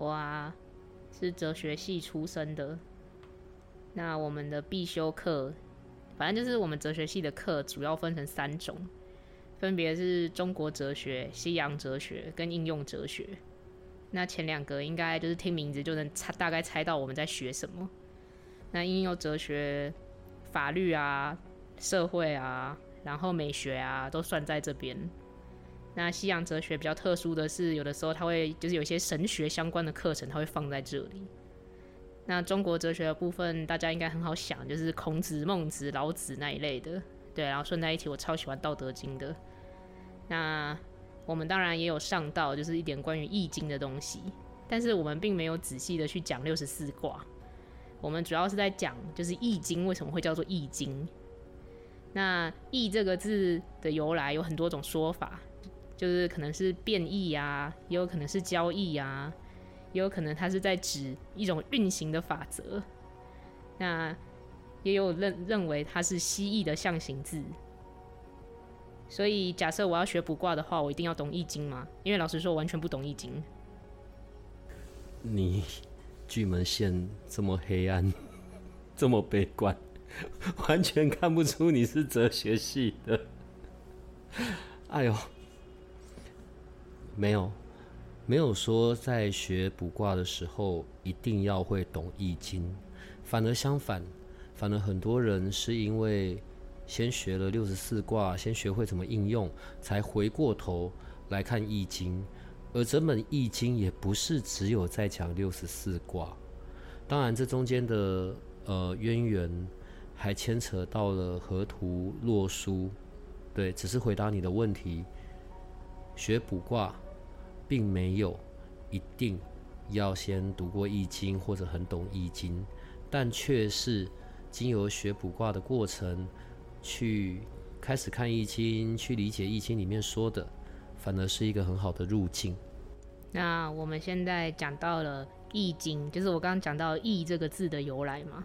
我啊，是哲学系出身的。那我们的必修课，反正就是我们哲学系的课，主要分成三种，分别是中国哲学、西洋哲学跟应用哲学。那前两个应该就是听名字就能猜，大概猜到我们在学什么。那应用哲学、法律啊、社会啊，然后美学啊，都算在这边。那西洋哲学比较特殊的是，有的时候它会就是有些神学相关的课程，它会放在这里。那中国哲学的部分，大家应该很好想，就是孔子、孟子、老子那一类的。对，然后顺带一提，我超喜欢《道德经》的。那我们当然也有上到，就是一点关于《易经》的东西，但是我们并没有仔细的去讲六十四卦。我们主要是在讲，就是《易经》为什么会叫做《易经》。那“易”这个字的由来有很多种说法。就是可能是变异啊，也有可能是交易啊，也有可能它是在指一种运行的法则。那也有认认为它是蜥蜴的象形字。所以假设我要学卜卦的话，我一定要懂易经吗？因为老实说，我完全不懂易经。你巨门线这么黑暗，这么悲观，完全看不出你是哲学系的。哎呦！没有，没有说在学卜卦的时候一定要会懂易经，反而相反，反而很多人是因为先学了六十四卦，先学会怎么应用，才回过头来看易经。而整本易经也不是只有在讲六十四卦，当然这中间的呃渊源还牵扯到了河图洛书。对，只是回答你的问题，学卜卦。并没有一定要先读过易经或者很懂易经，但却是经由学卜卦的过程，去开始看易经，去理解易经里面说的，反而是一个很好的路径。那我们现在讲到了易经，就是我刚刚讲到“易”这个字的由来嘛。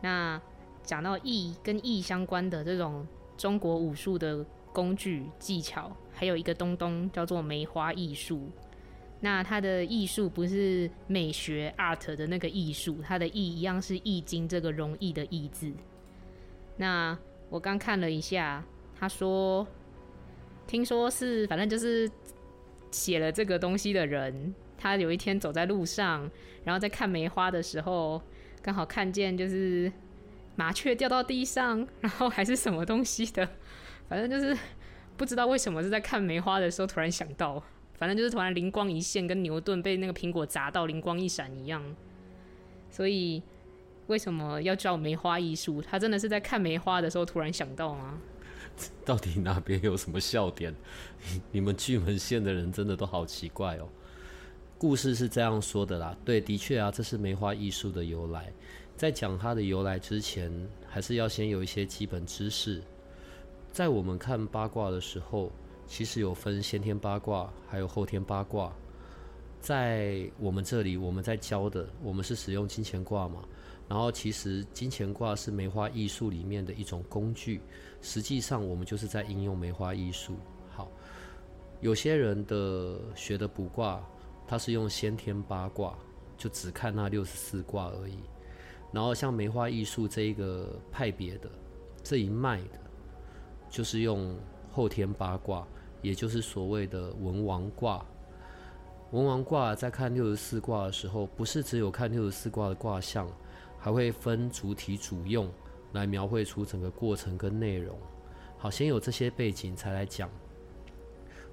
那讲到易跟易相关的这种中国武术的工具技巧。还有一个东东叫做梅花易数，那它的艺术不是美学 art 的那个艺术，它的易一样是易经这个容易的易字。那我刚看了一下，他说，听说是反正就是写了这个东西的人，他有一天走在路上，然后在看梅花的时候，刚好看见就是麻雀掉到地上，然后还是什么东西的，反正就是。不知道为什么是在看梅花的时候突然想到，反正就是突然灵光一现，跟牛顿被那个苹果砸到灵光一闪一样。所以为什么要叫梅花艺术？他真的是在看梅花的时候突然想到吗？到底哪边有什么笑点？你们巨门县的人真的都好奇怪哦。故事是这样说的啦，对，的确啊，这是梅花艺术的由来。在讲它的由来之前，还是要先有一些基本知识。在我们看八卦的时候，其实有分先天八卦，还有后天八卦。在我们这里，我们在教的，我们是使用金钱卦嘛。然后，其实金钱卦是梅花易数里面的一种工具。实际上，我们就是在应用梅花易数。好，有些人的学的卜卦，他是用先天八卦，就只看那六十四卦而已。然后，像梅花易数这一个派别的这一脉的。就是用后天八卦，也就是所谓的文王卦。文王卦在看六十四卦的时候，不是只有看六十四卦的卦象，还会分主体主用来描绘出整个过程跟内容。好，先有这些背景才来讲。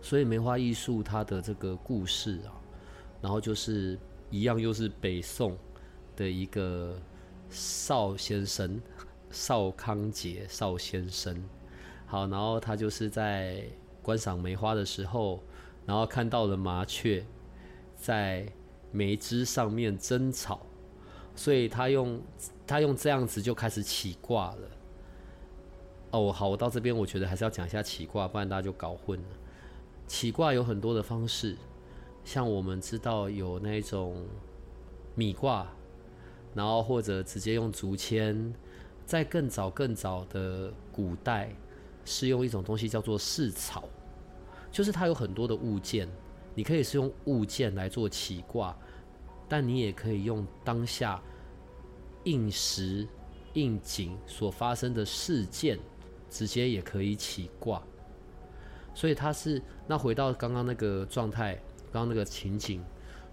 所以梅花艺术它的这个故事啊，然后就是一样，又是北宋的一个邵先生，邵康节邵先生。好，然后他就是在观赏梅花的时候，然后看到了麻雀在梅枝上面争吵，所以他用他用这样子就开始起卦了。哦，好，我到这边我觉得还是要讲一下起卦，不然大家就搞混了。起卦有很多的方式，像我们知道有那种米卦，然后或者直接用竹签，在更早更早的古代是用一种东西叫做蓍草，就是它有很多的物件，你可以是用物件来做起卦，但你也可以用当下应时应景所发生的事件，直接也可以起卦。所以他是那回到刚刚那个状态，刚刚那个情景，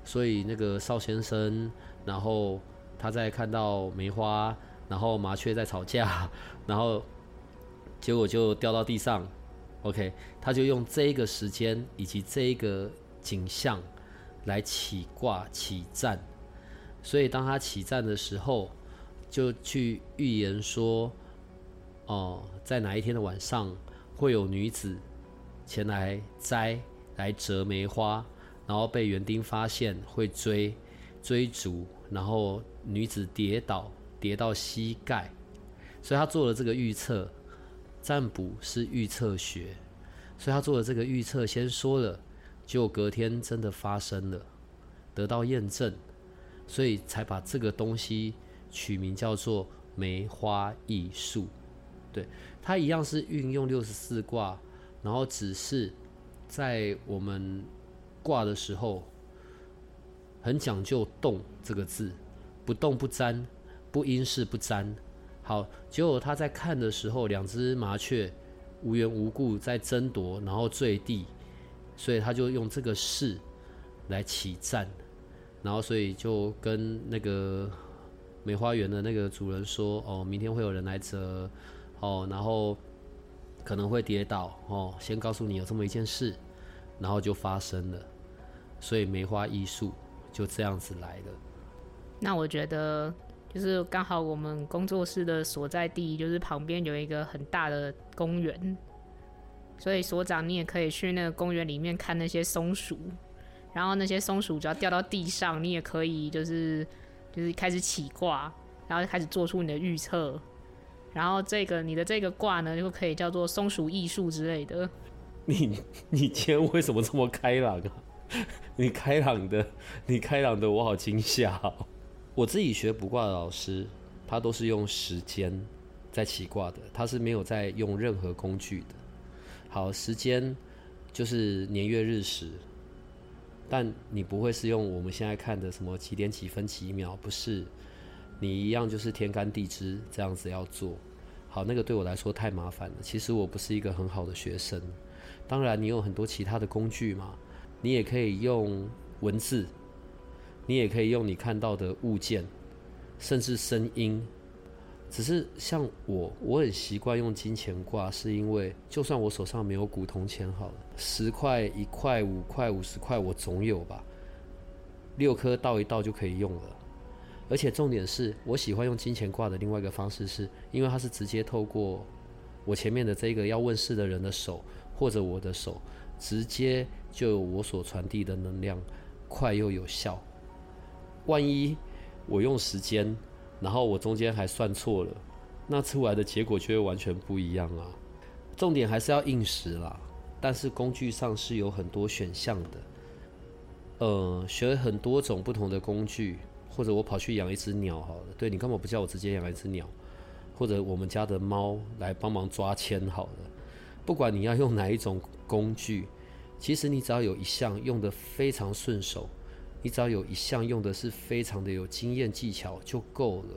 所以那个邵先生，然后他在看到梅花，然后麻雀在吵架，然后结果就掉到地上，OK，他就用这一个时间以及这一个景象来起卦起战，所以当他起战的时候，就去预言说，哦，在哪一天的晚上会有女子。前来摘来折梅花，然后被园丁发现，会追追逐，然后女子跌倒，跌到膝盖，所以他做了这个预测。占卜是预测学，所以他做的这个预测，先说了，结果隔天真的发生了，得到验证，所以才把这个东西取名叫做梅花易数。对，它一样是运用六十四卦。然后只是在我们卦的时候，很讲究“动”这个字，不动不沾，不因事不占。好，结果他在看的时候，两只麻雀无缘无故在争夺，然后坠地，所以他就用这个势来起战，然后所以就跟那个梅花园的那个主人说：“哦，明天会有人来折，哦，然后。”可能会跌倒哦，先告诉你有这么一件事，然后就发生了，所以梅花艺术就这样子来的。那我觉得就是刚好我们工作室的所在地就是旁边有一个很大的公园，所以所长你也可以去那个公园里面看那些松鼠，然后那些松鼠只要掉到地上，你也可以就是就是开始起卦，然后开始做出你的预测。然后这个你的这个卦呢，就可以叫做松鼠艺术之类的。你你今天为什么这么开朗啊？你开朗的，你开朗的，我好惊吓。我自己学卜卦的老师，他都是用时间在起卦的，他是没有在用任何工具的。好，时间就是年月日时，但你不会是用我们现在看的什么几点几分几秒，不是。你一样就是天干地支这样子要做好，那个对我来说太麻烦了。其实我不是一个很好的学生。当然，你有很多其他的工具嘛，你也可以用文字，你也可以用你看到的物件，甚至声音。只是像我，我很习惯用金钱卦，是因为就算我手上没有古铜钱好了，十块、一块、五块、五十块，我总有吧，六颗倒一倒就可以用了。而且重点是我喜欢用金钱卦的另外一个方式，是因为它是直接透过我前面的这个要问事的人的手，或者我的手，直接就有我所传递的能量，快又有效。万一我用时间，然后我中间还算错了，那出来的结果就会完全不一样啊。重点还是要应时啦，但是工具上是有很多选项的，呃，学很多种不同的工具。或者我跑去养一只鸟好了，对，你干嘛不叫我直接养一只鸟？或者我们家的猫来帮忙抓签好了。不管你要用哪一种工具，其实你只要有一项用得非常顺手，你只要有一项用的是非常的有经验技巧就够了。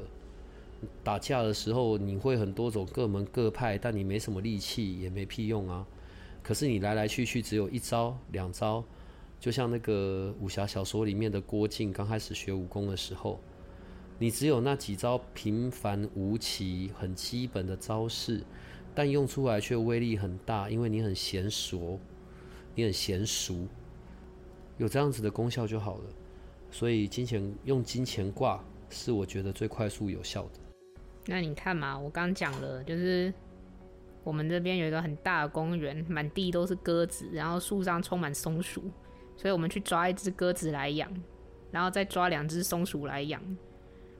打架的时候你会很多种各门各派，但你没什么力气也没屁用啊。可是你来来去去只有一招两招。就像那个武侠小说里面的郭靖刚开始学武功的时候，你只有那几招平凡无奇、很基本的招式，但用出来却威力很大，因为你很娴熟，你很娴熟，有这样子的功效就好了。所以金钱用金钱挂是我觉得最快速有效的。那你看嘛，我刚讲了，就是我们这边有一个很大的公园，满地都是鸽子，然后树上充满松鼠，所以我们去抓一只鸽子来养，然后再抓两只松鼠来养，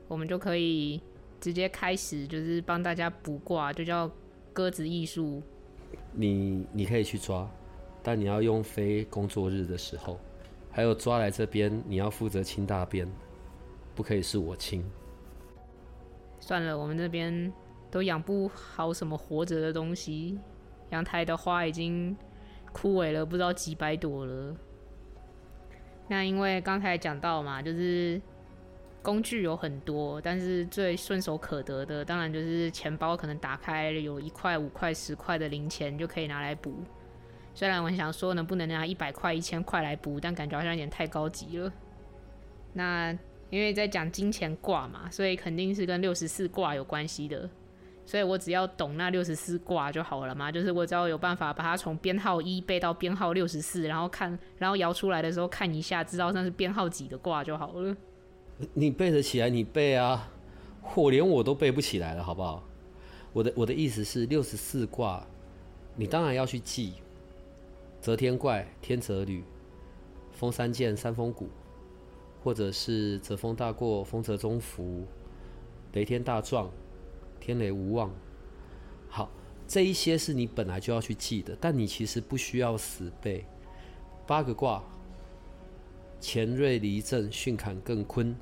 我们就可以直接开始，就是帮大家卜卦，就叫鸽子艺术。你你可以去抓，但你要用非工作日的时候，还有抓来这边，你要负责清大便，不可以是我清。算了，我们这边。都养不好什么活着的东西，阳台的花已经枯萎了，不知道几百朵了。那因为刚才讲到嘛，就是工具有很多，但是最顺手可得的，当然就是钱包，可能打开有一块、五块、十块的零钱就可以拿来补。虽然我很想说能不能拿一百块、一千块来补，但感觉好像有点太高级了。那因为在讲金钱卦嘛，所以肯定是跟六十四卦有关系的。所以我只要懂那六十四卦就好了嘛，就是我只要有办法把它从编号一背到编号六十四，然后看，然后摇出来的时候看一下，知道那是编号几的卦就好了。你背得起来，你背啊，我连我都背不起来了，好不好？我的我的意思是六十四卦，你当然要去记，泽天怪、天泽履、风三剑、三风鼓，或者是泽风大过、风泽中伏、雷天大壮。天雷无妄，好，这一些是你本来就要去记的，但你其实不需要死背。八个卦，乾兑离震巽坎艮坤，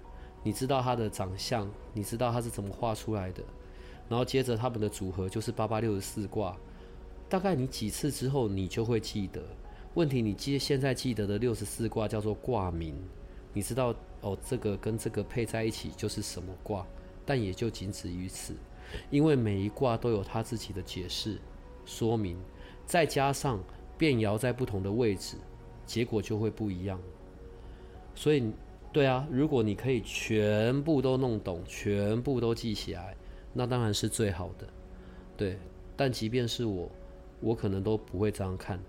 你知道它的长相，你知道它是怎么画出来的，然后接着它们的组合就是八八六十四卦，大概你几次之后你就会记得。问题你记现在记得的六十四卦叫做卦名，你知道哦，这个跟这个配在一起就是什么卦，但也就仅止于此。因为每一卦都有它自己的解释、说明，再加上变爻在不同的位置，结果就会不一样。所以，对啊，如果你可以全部都弄懂，全部都记起来，那当然是最好的。对，但即便是我，我可能都不会这样看，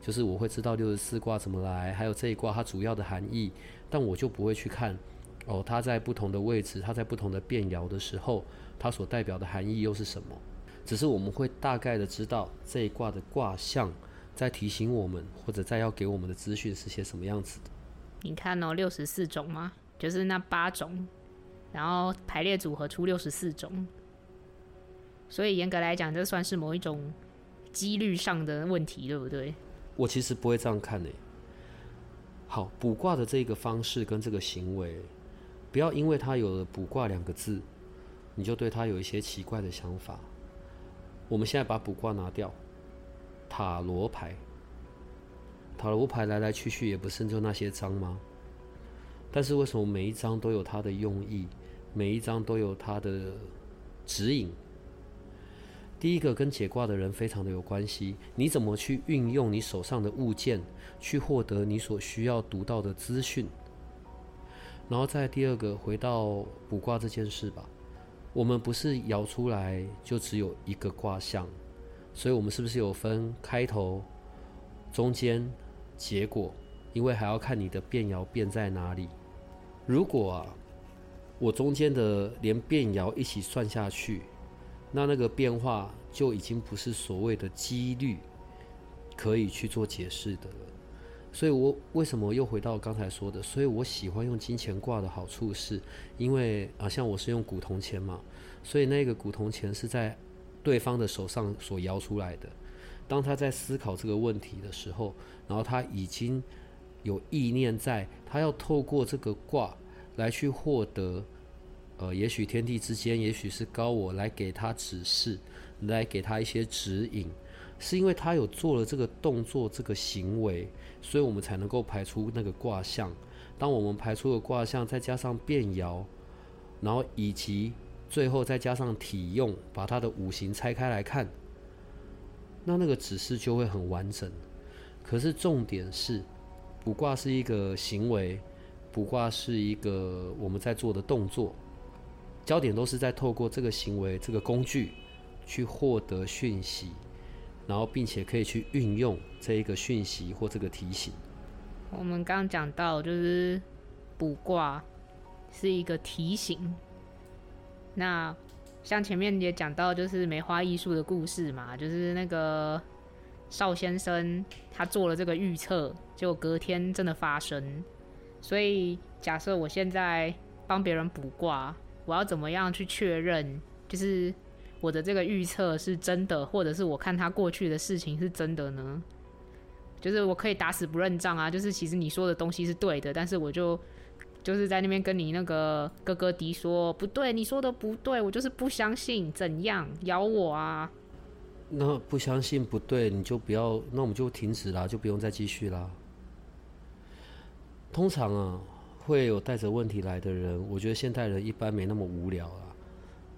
就是我会知道六十四卦怎么来，还有这一卦它主要的含义，但我就不会去看哦，它在不同的位置，它在不同的变爻的时候。它所代表的含义又是什么？只是我们会大概的知道这一卦的卦象，在提醒我们，或者在要给我们的资讯是些什么样子的。你看哦，六十四种吗？就是那八种，然后排列组合出六十四种。所以严格来讲，这算是某一种几率上的问题，对不对？我其实不会这样看诶。好，卜卦的这个方式跟这个行为，不要因为它有了卜卦两个字。你就对他有一些奇怪的想法。我们现在把卜卦拿掉，塔罗牌，塔罗牌来来去去也不是就那些张吗？但是为什么每一张都有它的用意，每一张都有它的指引？第一个跟解卦的人非常的有关系，你怎么去运用你手上的物件，去获得你所需要读到的资讯？然后再第二个回到卜卦这件事吧。我们不是摇出来就只有一个卦象，所以我们是不是有分开头、中间、结果？因为还要看你的变爻变在哪里。如果啊，我中间的连变爻一起算下去，那那个变化就已经不是所谓的几率可以去做解释的了。所以，我为什么又回到刚才说的？所以我喜欢用金钱卦的好处是，因为啊，像我是用古铜钱嘛，所以那个古铜钱是在对方的手上所摇出来的。当他在思考这个问题的时候，然后他已经有意念在，他要透过这个卦来去获得，呃，也许天地之间，也许是高我来给他指示，来给他一些指引。是因为他有做了这个动作、这个行为，所以我们才能够排出那个卦象。当我们排出了卦象，再加上变爻，然后以及最后再加上体用，把它的五行拆开来看，那那个指示就会很完整。可是重点是，卜卦是一个行为，卜卦是一个我们在做的动作，焦点都是在透过这个行为、这个工具去获得讯息。然后，并且可以去运用这一个讯息或这个提醒。我们刚刚讲到，就是卜卦是一个提醒。那像前面也讲到，就是梅花艺术的故事嘛，就是那个邵先生他做了这个预测，结果隔天真的发生。所以假设我现在帮别人卜卦，我要怎么样去确认，就是我的这个预测是真的，或者是我看他过去的事情是真的呢？就是我可以打死不认账啊！就是其实你说的东西是对的，但是我就就是在那边跟你那个哥哥迪说不对，你说的不对，我就是不相信，怎样咬我啊？那不相信不对，你就不要，那我们就停止啦，就不用再继续啦。通常啊，会有带着问题来的人，我觉得现代人一般没那么无聊啊，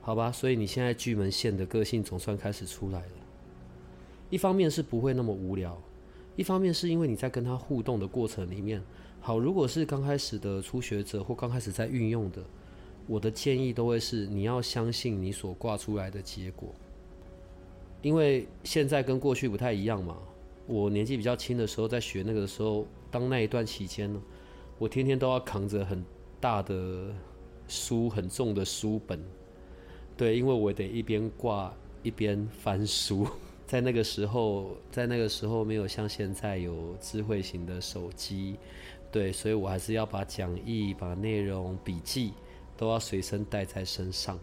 好吧？所以你现在巨门线的个性总算开始出来了，一方面是不会那么无聊。一方面是因为你在跟他互动的过程里面，好，如果是刚开始的初学者或刚开始在运用的，我的建议都会是你要相信你所挂出来的结果，因为现在跟过去不太一样嘛。我年纪比较轻的时候在学那个的时候，当那一段期间呢，我天天都要扛着很大的书、很重的书本，对，因为我得一边挂一边翻书。在那个时候，在那个时候没有像现在有智慧型的手机，对，所以我还是要把讲义、把内容、笔记都要随身带在身上，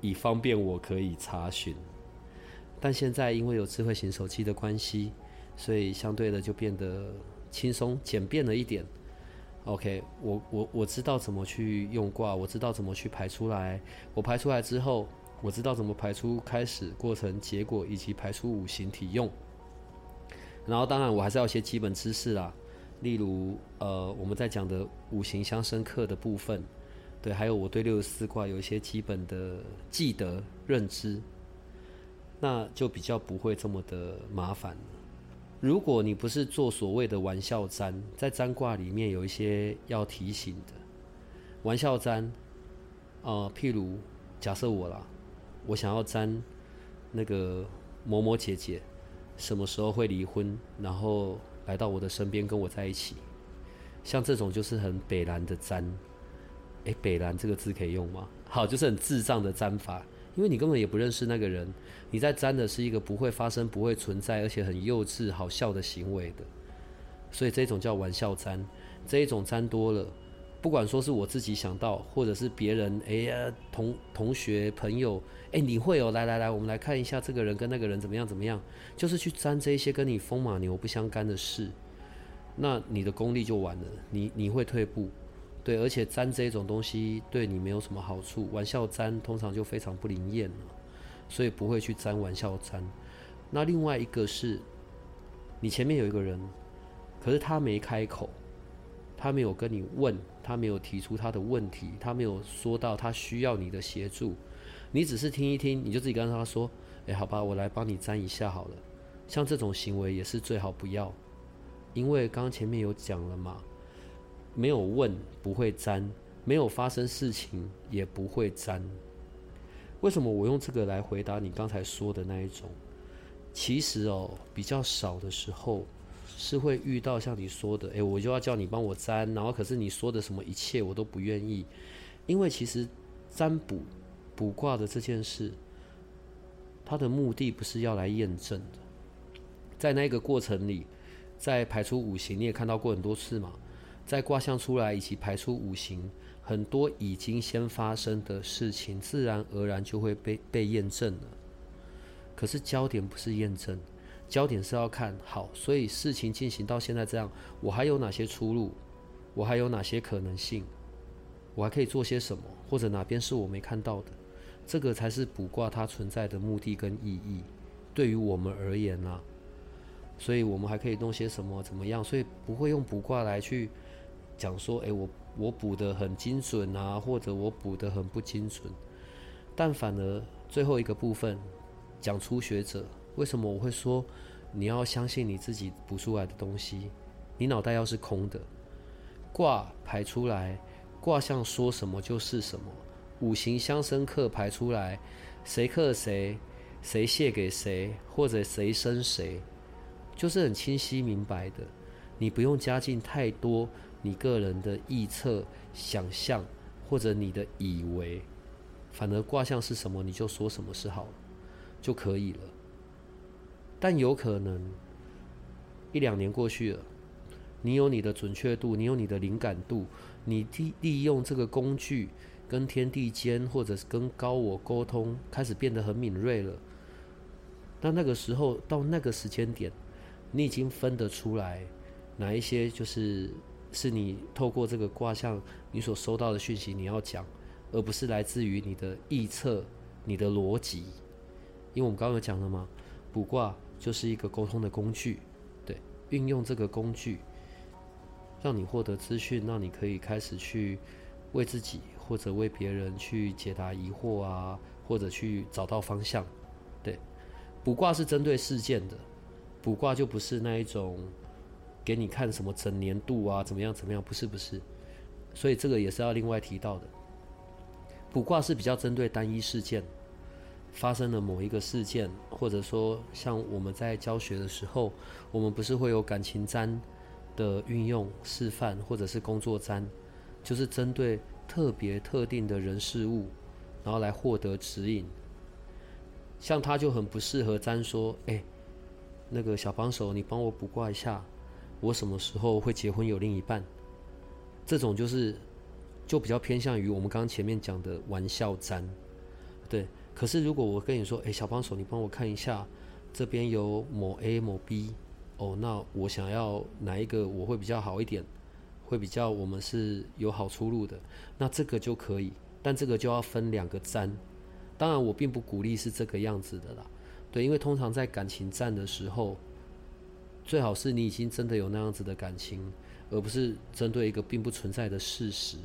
以方便我可以查询。但现在因为有智慧型手机的关系，所以相对的就变得轻松简便了一点。OK，我我我知道怎么去用卦，我知道怎么去排出来，我排出来之后。我知道怎么排出开始、过程、结果，以及排出五行体用。然后，当然我还是要一些基本知识啦，例如，呃，我们在讲的五行相生克的部分，对，还有我对六十四卦有一些基本的记得认知，那就比较不会这么的麻烦。如果你不是做所谓的玩笑占，在占卦里面有一些要提醒的玩笑占，呃，譬如假设我啦。我想要占那个某某姐姐什么时候会离婚，然后来到我的身边跟我在一起。像这种就是很北兰的占，诶，北兰这个字可以用吗？好，就是很智障的占法，因为你根本也不认识那个人，你在占的是一个不会发生、不会存在，而且很幼稚、好笑的行为的，所以这种叫玩笑占。这一种占多了。不管说是我自己想到，或者是别人，哎呀，同同学朋友，哎，你会哦，来来来，我们来看一下这个人跟那个人怎么样怎么样，就是去沾这一些跟你风马牛不相干的事，那你的功力就完了，你你会退步，对，而且粘这种东西对你没有什么好处，玩笑粘通常就非常不灵验了，所以不会去粘玩笑粘。那另外一个是，你前面有一个人，可是他没开口。他没有跟你问，他没有提出他的问题，他没有说到他需要你的协助，你只是听一听，你就自己跟他说：“哎，好吧，我来帮你粘一下好了。”像这种行为也是最好不要，因为刚刚前面有讲了嘛，没有问不会占，没有发生事情也不会占。为什么我用这个来回答你刚才说的那一种？其实哦，比较少的时候。是会遇到像你说的，诶，我就要叫你帮我占，然后可是你说的什么一切我都不愿意，因为其实占卜卜卦的这件事，它的目的不是要来验证的，在那个过程里，在排出五行，你也看到过很多次嘛，在卦象出来以及排出五行，很多已经先发生的事情，自然而然就会被被验证了，可是焦点不是验证。焦点是要看好，所以事情进行到现在这样，我还有哪些出路？我还有哪些可能性？我还可以做些什么？或者哪边是我没看到的？这个才是卜卦它存在的目的跟意义。对于我们而言啊，所以我们还可以弄些什么？怎么样？所以不会用卜卦来去讲说，诶，我我补得很精准啊，或者我补得很不精准。但反而最后一个部分讲初学者。为什么我会说你要相信你自己补出来的东西？你脑袋要是空的，卦排出来，卦象说什么就是什么。五行相生克排出来，谁克谁，谁泄给谁，或者谁生谁，就是很清晰明白的。你不用加进太多你个人的臆测、想象或者你的以为，反而卦象是什么，你就说什么是好就可以了。但有可能一两年过去了，你有你的准确度，你有你的灵感度，你利利用这个工具跟天地间或者是跟高我沟通，开始变得很敏锐了。那那个时候到那个时间点，你已经分得出来哪一些就是是你透过这个卦象你所收到的讯息你要讲，而不是来自于你的臆测、你的逻辑。因为我们刚刚有讲了嘛，卜卦就是一个沟通的工具，对，运用这个工具，让你获得资讯，让你可以开始去为自己或者为别人去解答疑惑啊，或者去找到方向，对。卜卦是针对事件的，卜卦就不是那一种给你看什么整年度啊，怎么样怎么样，不是不是，所以这个也是要另外提到的。卜卦是比较针对单一事件，发生了某一个事件，或者说像我们在教学的时候，我们不是会有感情占的运用示范，或者是工作占，就是针对特别特定的人事物，然后来获得指引。像他就很不适合占说，哎、那个小帮手，你帮我卜卦一下，我什么时候会结婚有另一半？这种就是就比较偏向于我们刚刚前面讲的玩笑占，对。可是如果我跟你说，哎、小帮手，你帮我看一下，这边有某 A 某 B，哦，那我想要哪一个我会比较好一点，会比较我们是有好出路的，那这个就可以，但这个就要分两个占。当然，我并不鼓励是这个样子的啦，对，因为通常在感情战的时候，最好是你已经真的有那样子的感情，而不是针对一个并不存在的事实，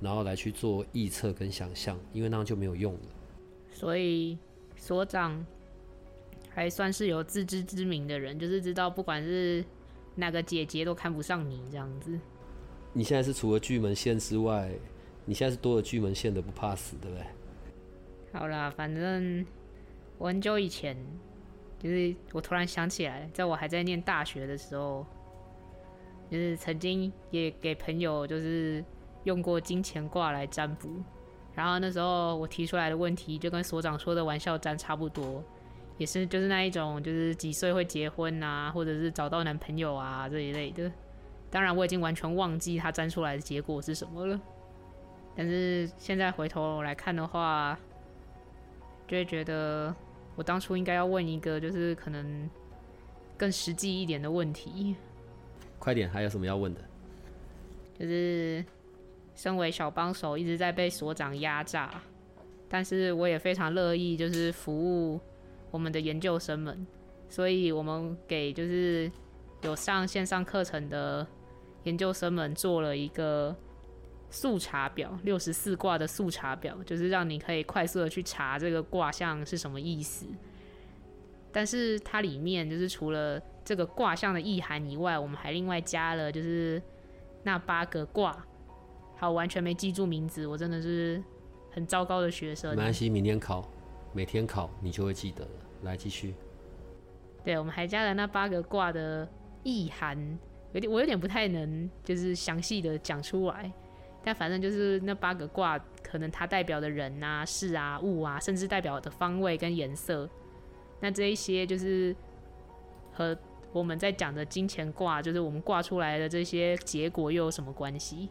然后来去做臆测跟想象，因为那样就没有用了。所以所长还算是有自知之明的人，就是知道不管是哪个姐姐都看不上你这样子。你现在是除了巨门线之外，你现在是多了巨门线的不怕死，对不对？好啦，反正我很久以前，就是我突然想起来，在我还在念大学的时候，就是曾经也给朋友就是用过金钱卦来占卜，然后那时候我提出来的问题就跟所长说的玩笑占差不多，也是就是那一种就是几岁会结婚啊，或者是找到男朋友啊这一类的。当然我已经完全忘记他占出来的结果是什么了，但是现在回头来看的话。就会觉得我当初应该要问一个，就是可能更实际一点的问题。快点，还有什么要问的？就是身为小帮手，一直在被所长压榨，但是我也非常乐意，就是服务我们的研究生们。所以我们给就是有上线上课程的研究生们做了一个。速查表，六十四卦的速查表，就是让你可以快速的去查这个卦象是什么意思。但是它里面就是除了这个卦象的意涵以外，我们还另外加了就是那八个卦。好，完全没记住名字，我真的是很糟糕的学生。没关系，明天考，每天考你就会记得了。来继续。对，我们还加了那八个卦的意涵，有点我有点不太能就是详细的讲出来。但反正就是那八个卦，可能它代表的人啊、事啊、物啊，甚至代表的方位跟颜色。那这一些就是和我们在讲的金钱卦，就是我们卦出来的这些结果又有什么关系？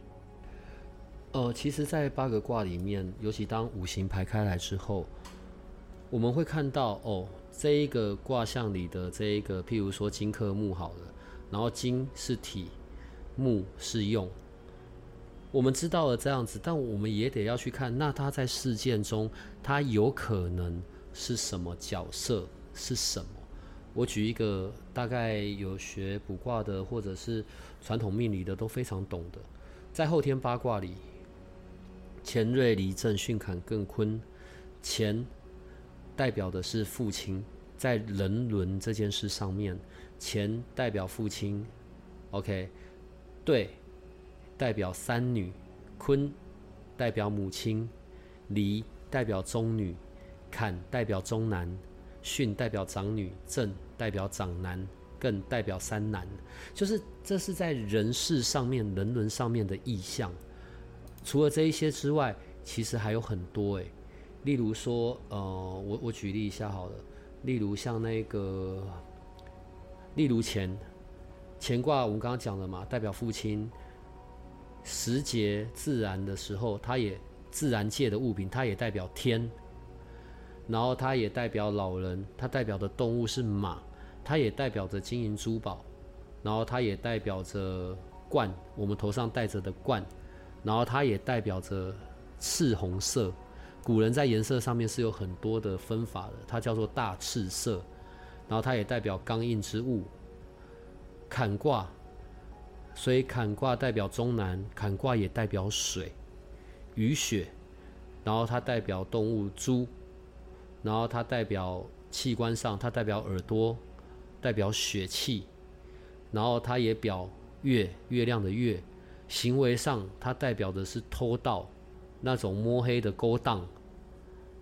呃，其实，在八个卦里面，尤其当五行排开来之后，我们会看到哦，这一个卦象里的这一个，譬如说金克木好了，然后金是体，木是用。我们知道了这样子，但我们也得要去看，那他在事件中，他有可能是什么角色？是什么？我举一个大概有学卜卦的，或者是传统命理的都非常懂的，在后天八卦里，干兑离震巽坎艮坤，乾代表的是父亲，在人伦这件事上面，干代表父亲，OK，对。代表三女，坤代表母亲，离代表中女，坎代表中男，巽代表长女，震代表长男，更代表三男。就是这是在人事上面、人伦上面的意象。除了这一些之外，其实还有很多诶。例如说，呃，我我举例一下好了，例如像那个，例如干，乾卦我们刚刚讲了嘛，代表父亲。时节自然的时候，它也自然界的物品，它也代表天。然后它也代表老人，它代表的动物是马，它也代表着金银珠宝，然后它也代表着冠，我们头上戴着的冠，然后它也代表着赤红色。古人在颜色上面是有很多的分法的，它叫做大赤色。然后它也代表刚硬之物。坎卦，所以坎卦代表中南，坎卦也代表水、雨雪。然后它代表动物猪，然后它代表器官上，它代表耳朵，代表血气。然后它也表月，月亮的月。行为上，它代表的是偷盗。那种摸黑的勾当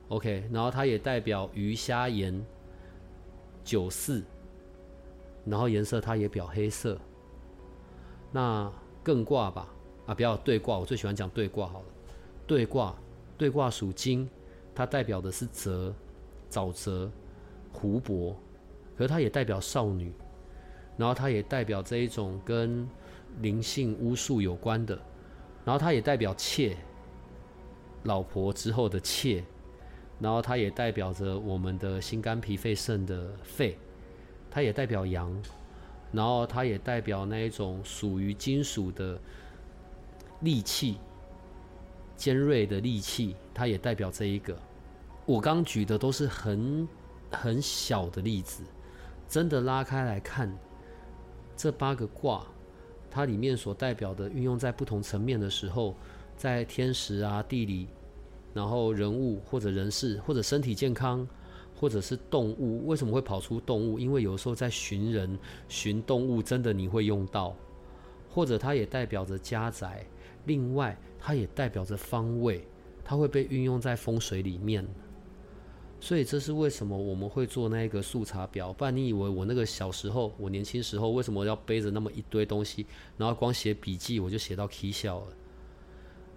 ，OK，然后它也代表鱼虾盐酒肆，然后颜色它也表黑色。那艮卦吧，啊，不要对卦，我最喜欢讲对卦好了。对卦，对卦属金，它代表的是泽、沼泽、湖泊，可是它也代表少女，然后它也代表这一种跟灵性巫术有关的，然后它也代表妾。老婆之后的妾，然后它也代表着我们的心肝脾肺肾的肺，它也代表阳，然后它也代表那一种属于金属的利器，尖锐的利器，它也代表这一个。我刚举的都是很很小的例子，真的拉开来看，这八个卦，它里面所代表的运用在不同层面的时候。在天时啊、地理，然后人物或者人事，或者身体健康，或者是动物，为什么会跑出动物？因为有时候在寻人、寻动物，真的你会用到，或者它也代表着家宅。另外，它也代表着方位，它会被运用在风水里面。所以这是为什么我们会做那个速查表？不然你以为我那个小时候，我年轻时候为什么要背着那么一堆东西，然后光写笔记我就写到起笑了？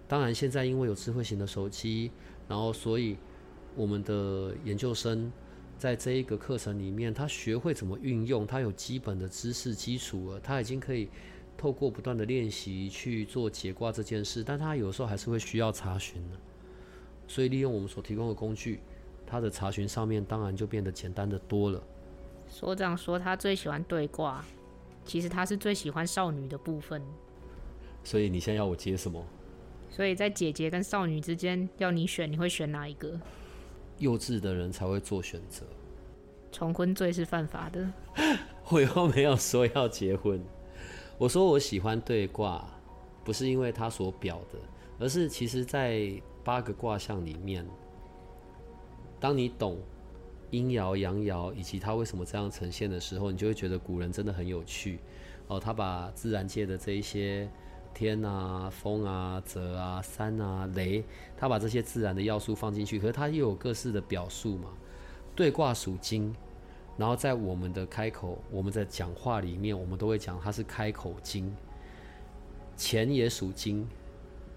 当然，现在因为有智慧型的手机，然后所以我们的研究生在这一个课程里面，他学会怎么运用，他有基本的知识基础了，他已经可以透过不断的练习去做解卦这件事，但他有时候还是会需要查询的。所以利用我们所提供的工具，他的查询上面当然就变得简单的多了。所长说他最喜欢对卦，其实他是最喜欢少女的部分。所以你现在要我接什么？所以在姐姐跟少女之间要你选，你会选哪一个？幼稚的人才会做选择。重婚罪是犯法的。我又没有说要结婚。我说我喜欢对卦，不是因为它所表的，而是其实在八个卦象里面，当你懂阴爻、阳爻以及它为什么这样呈现的时候，你就会觉得古人真的很有趣。哦，他把自然界的这一些。天啊，风啊，泽啊，山啊，雷，他把这些自然的要素放进去，可是他又有各式的表述嘛。对卦属金，然后在我们的开口，我们在讲话里面，我们都会讲它是开口金。钱也属金，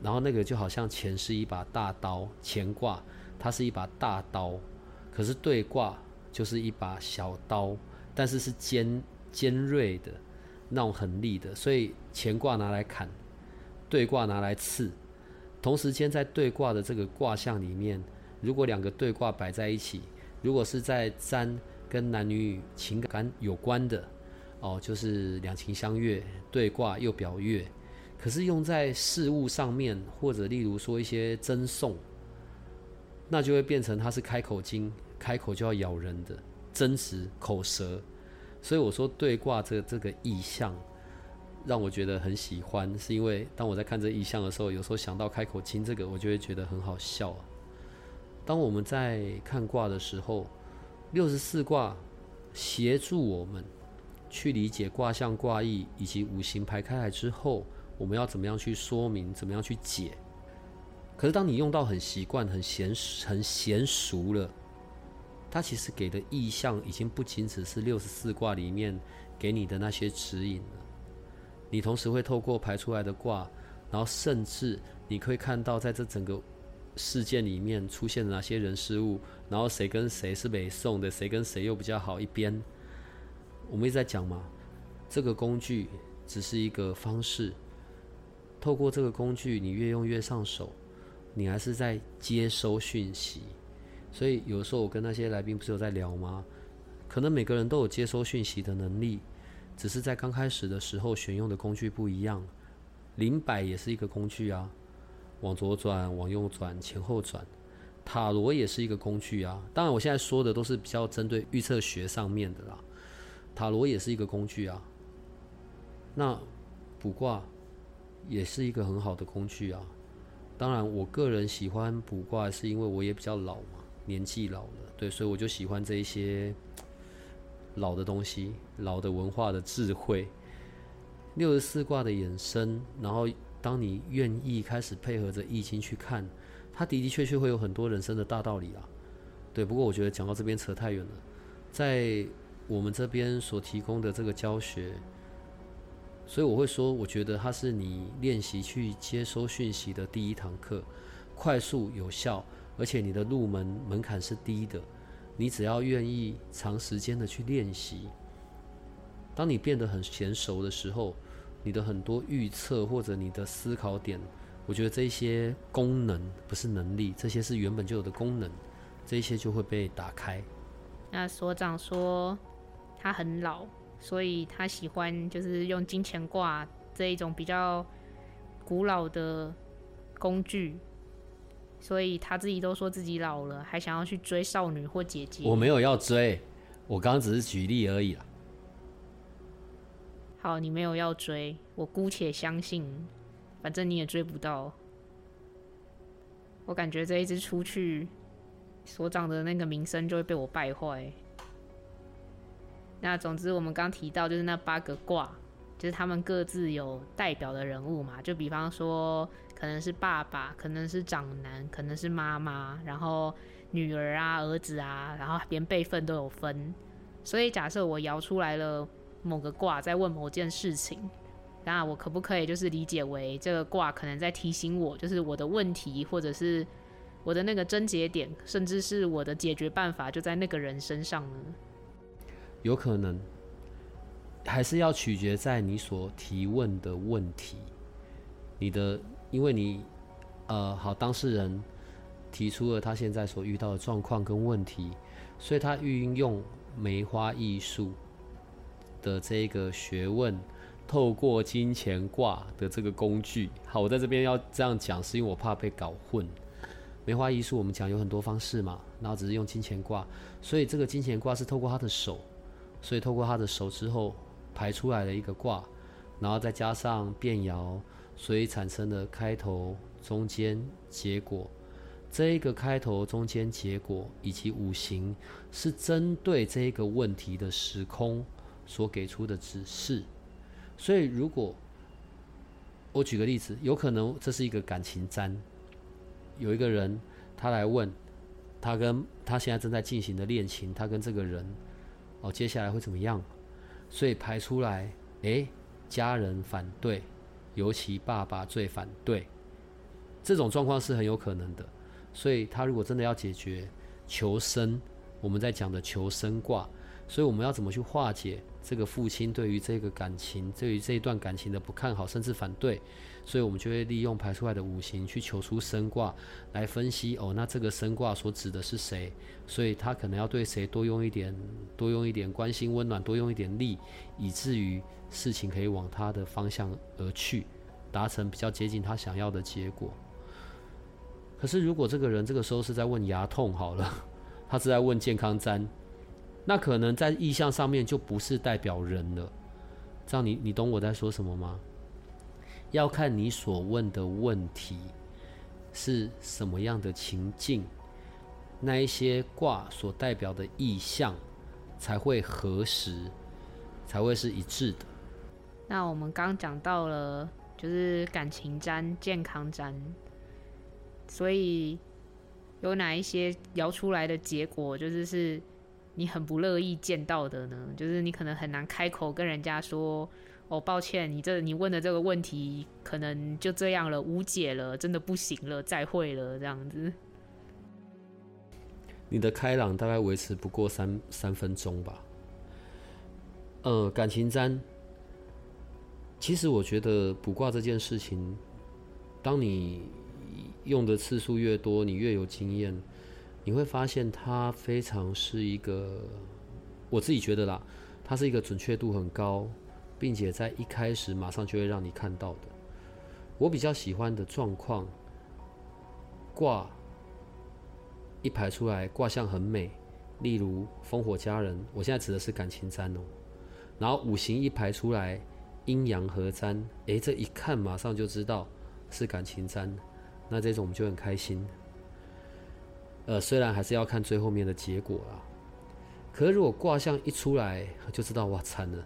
然后那个就好像钱是一把大刀，乾卦它是一把大刀，可是对卦就是一把小刀，但是是尖尖锐的那种很利的，所以乾卦拿来砍。对卦拿来刺，同时间在对卦的这个卦象里面，如果两个对卦摆在一起，如果是在占跟男女情感有关的，哦，就是两情相悦，对卦又表悦。可是用在事物上面，或者例如说一些争讼，那就会变成它是开口金，开口就要咬人的争执口舌。所以我说对卦这、这个意象。让我觉得很喜欢，是因为当我在看这意象的时候，有时候想到开口金这个，我就会觉得很好笑。当我们在看卦的时候，六十四卦协助我们去理解卦象、卦意以及五行排开来之后，我们要怎么样去说明，怎么样去解。可是当你用到很习惯、很娴很娴熟了，它其实给的意象已经不仅只是六十四卦里面给你的那些指引了。你同时会透过排出来的卦，然后甚至你可以看到，在这整个事件里面出现了哪些人事物，然后谁跟谁是北宋的，谁跟谁又比较好一边。我们一直在讲嘛，这个工具只是一个方式，透过这个工具，你越用越上手，你还是在接收讯息。所以有时候我跟那些来宾不是有在聊吗？可能每个人都有接收讯息的能力，只是在刚开始的时候选用的工具不一样。灵摆也是一个工具啊。往左转，往右转，前后转，塔罗也是一个工具啊。当然，我现在说的都是比较针对预测学上面的啦。塔罗也是一个工具啊。那卜卦也是一个很好的工具啊。当然，我个人喜欢卜卦，是因为我也比较老嘛，年纪老了，对，所以我就喜欢这一些老的东西，老的文化的智慧，六十四卦的衍生，然后。当你愿意开始配合着易经去看，它的的确确会有很多人生的大道理啦。对，不过我觉得讲到这边扯太远了。在我们这边所提供的这个教学，所以我会说，我觉得它是你练习去接收讯息的第一堂课，快速有效，而且你的入门门槛是低的。你只要愿意长时间的去练习，当你变得很娴熟的时候。你的很多预测或者你的思考点，我觉得这些功能不是能力，这些是原本就有的功能，这些就会被打开。那所长说他很老，所以他喜欢就是用金钱卦这一种比较古老的工具，所以他自己都说自己老了，还想要去追少女或姐姐。我没有要追，我刚刚只是举例而已啦。好，你没有要追，我姑且相信，反正你也追不到。我感觉这一只出去，所长的那个名声就会被我败坏。那总之，我们刚提到就是那八个卦，就是他们各自有代表的人物嘛，就比方说，可能是爸爸，可能是长男，可能是妈妈，然后女儿啊、儿子啊，然后连辈分都有分。所以假设我摇出来了。某个卦在问某件事情，那我可不可以就是理解为这个卦可能在提醒我，就是我的问题，或者是我的那个症结点，甚至是我的解决办法就在那个人身上呢？有可能，还是要取决在你所提问的问题，你的，因为你，呃，好，当事人提出了他现在所遇到的状况跟问题，所以他运用梅花易数。的这个学问，透过金钱卦的这个工具，好，我在这边要这样讲，是因为我怕被搞混。梅花易数我们讲有很多方式嘛，然后只是用金钱卦，所以这个金钱卦是透过他的手，所以透过他的手之后排出来的一个卦，然后再加上变爻，所以产生的开头、中间、结果。这一个开头、中间、结果以及五行，是针对这一个问题的时空。所给出的指示，所以如果我举个例子，有可能这是一个感情占，有一个人他来问，他跟他现在正在进行的恋情，他跟这个人哦，接下来会怎么样？所以排出来，诶，家人反对，尤其爸爸最反对，这种状况是很有可能的。所以他如果真的要解决求生，我们在讲的求生卦，所以我们要怎么去化解？这个父亲对于这个感情，对于这一段感情的不看好，甚至反对，所以我们就会利用排出来的五行去求出生卦来分析。哦，那这个生卦所指的是谁？所以他可能要对谁多用一点，多用一点关心、温暖，多用一点力，以至于事情可以往他的方向而去，达成比较接近他想要的结果。可是如果这个人这个时候是在问牙痛，好了，他是在问健康占。那可能在意象上面就不是代表人了，这样你你懂我在说什么吗？要看你所问的问题是什么样的情境，那一些卦所代表的意象才会合时，才会是一致的。那我们刚讲到了，就是感情占、健康占，所以有哪一些摇出来的结果，就是是。你很不乐意见到的呢，就是你可能很难开口跟人家说，哦，抱歉，你这你问的这个问题可能就这样了，无解了，真的不行了，再会了，这样子。你的开朗大概维持不过三三分钟吧。呃，感情占，其实我觉得卜卦这件事情，当你用的次数越多，你越有经验，你会发现它非常是一个，我自己觉得啦，它是一个准确度很高。并且在一开始马上就会让你看到的，我比较喜欢的状况，卦一排出来，卦象很美，例如烽火佳人，我现在指的是感情占哦。然后五行一排出来，阴阳合占，诶，这一看马上就知道是感情占，那这种我们就很开心。呃，虽然还是要看最后面的结果啦，可是如果卦象一出来，就知道哇，惨了。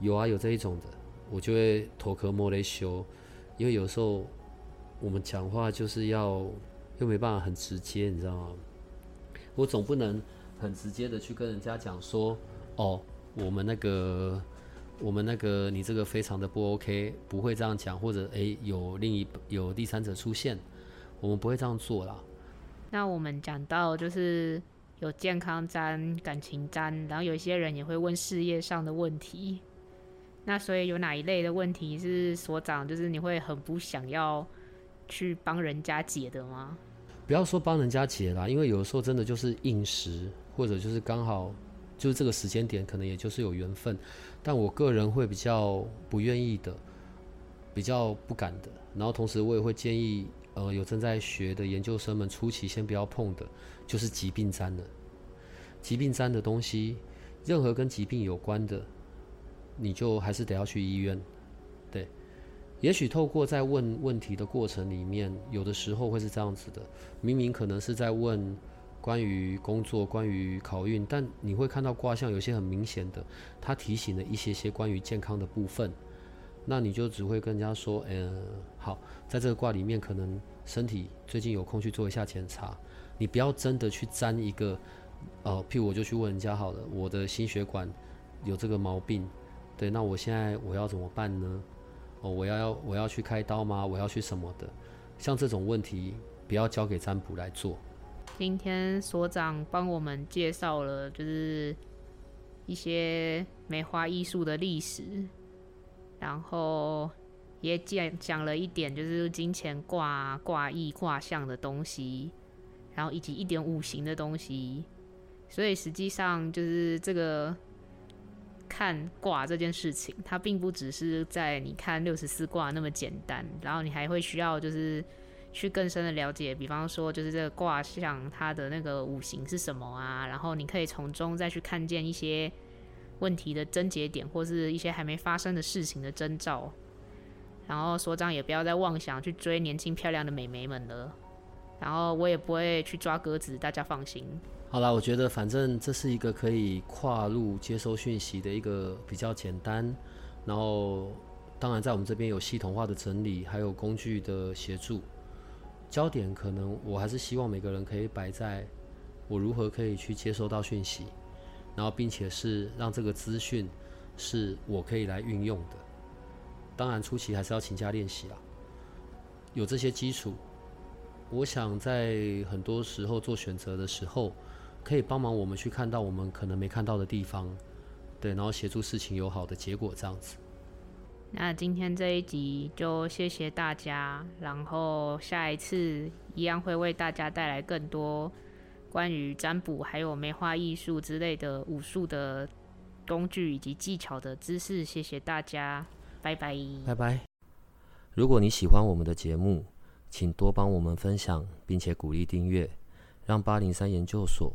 有啊，有这一种的，我就会头壳摸雷修，因为有时候我们讲话就是要又没办法很直接，你知道吗？我总不能很直接的去跟人家讲说，哦，我们那个我们那个你这个非常的不 OK，不会这样讲，或者诶，有另一有第三者出现，我们不会这样做啦。那我们讲到就是有健康沾、感情沾，然后有一些人也会问事业上的问题。那所以有哪一类的问题是所长，就是你会很不想要去帮人家解的吗？不要说帮人家解啦，因为有的时候真的就是应时，或者就是刚好就是这个时间点，可能也就是有缘分。但我个人会比较不愿意的，比较不敢的。然后同时我也会建议，呃，有正在学的研究生们初期先不要碰的，就是疾病占的。疾病占的东西，任何跟疾病有关的。你就还是得要去医院，对。也许透过在问问题的过程里面，有的时候会是这样子的：明明可能是在问关于工作、关于考运，但你会看到卦象有些很明显的，它提醒了一些些关于健康的部分。那你就只会跟人家说：“嗯、好，在这个卦里面，可能身体最近有空去做一下检查。”你不要真的去占一个，呃，譬如我就去问人家好了，我的心血管有这个毛病。对，那我现在我要怎么办呢？哦，我要要我要去开刀吗？我要去什么的？像这种问题，不要交给占卜来做。今天所长帮我们介绍了，就是一些梅花艺术的历史，然后也讲讲了一点，就是金钱卦、卦意、卦象的东西，然后以及一点五行的东西。所以实际上就是这个。看卦这件事情，它并不只是在你看六十四卦那么简单，然后你还会需要就是去更深的了解，比方说就是这个卦象它的那个五行是什么啊，然后你可以从中再去看见一些问题的症结点，或是一些还没发生的事情的征兆。然后所长也不要再妄想去追年轻漂亮的美眉们了，然后我也不会去抓鸽子，大家放心。好啦，我觉得反正这是一个可以跨入接收讯息的一个比较简单，然后当然在我们这边有系统化的整理，还有工具的协助。焦点可能我还是希望每个人可以摆在我如何可以去接收到讯息，然后并且是让这个资讯是我可以来运用的。当然初期还是要勤加练习啦，有这些基础，我想在很多时候做选择的时候。可以帮忙我们去看到我们可能没看到的地方，对，然后协助事情有好的结果这样子。那今天这一集就谢谢大家，然后下一次一样会为大家带来更多关于占卜还有梅花艺术之类的武术的工具以及技巧的知识。谢谢大家，拜拜，拜拜。如果你喜欢我们的节目，请多帮我们分享，并且鼓励订阅，让八零三研究所。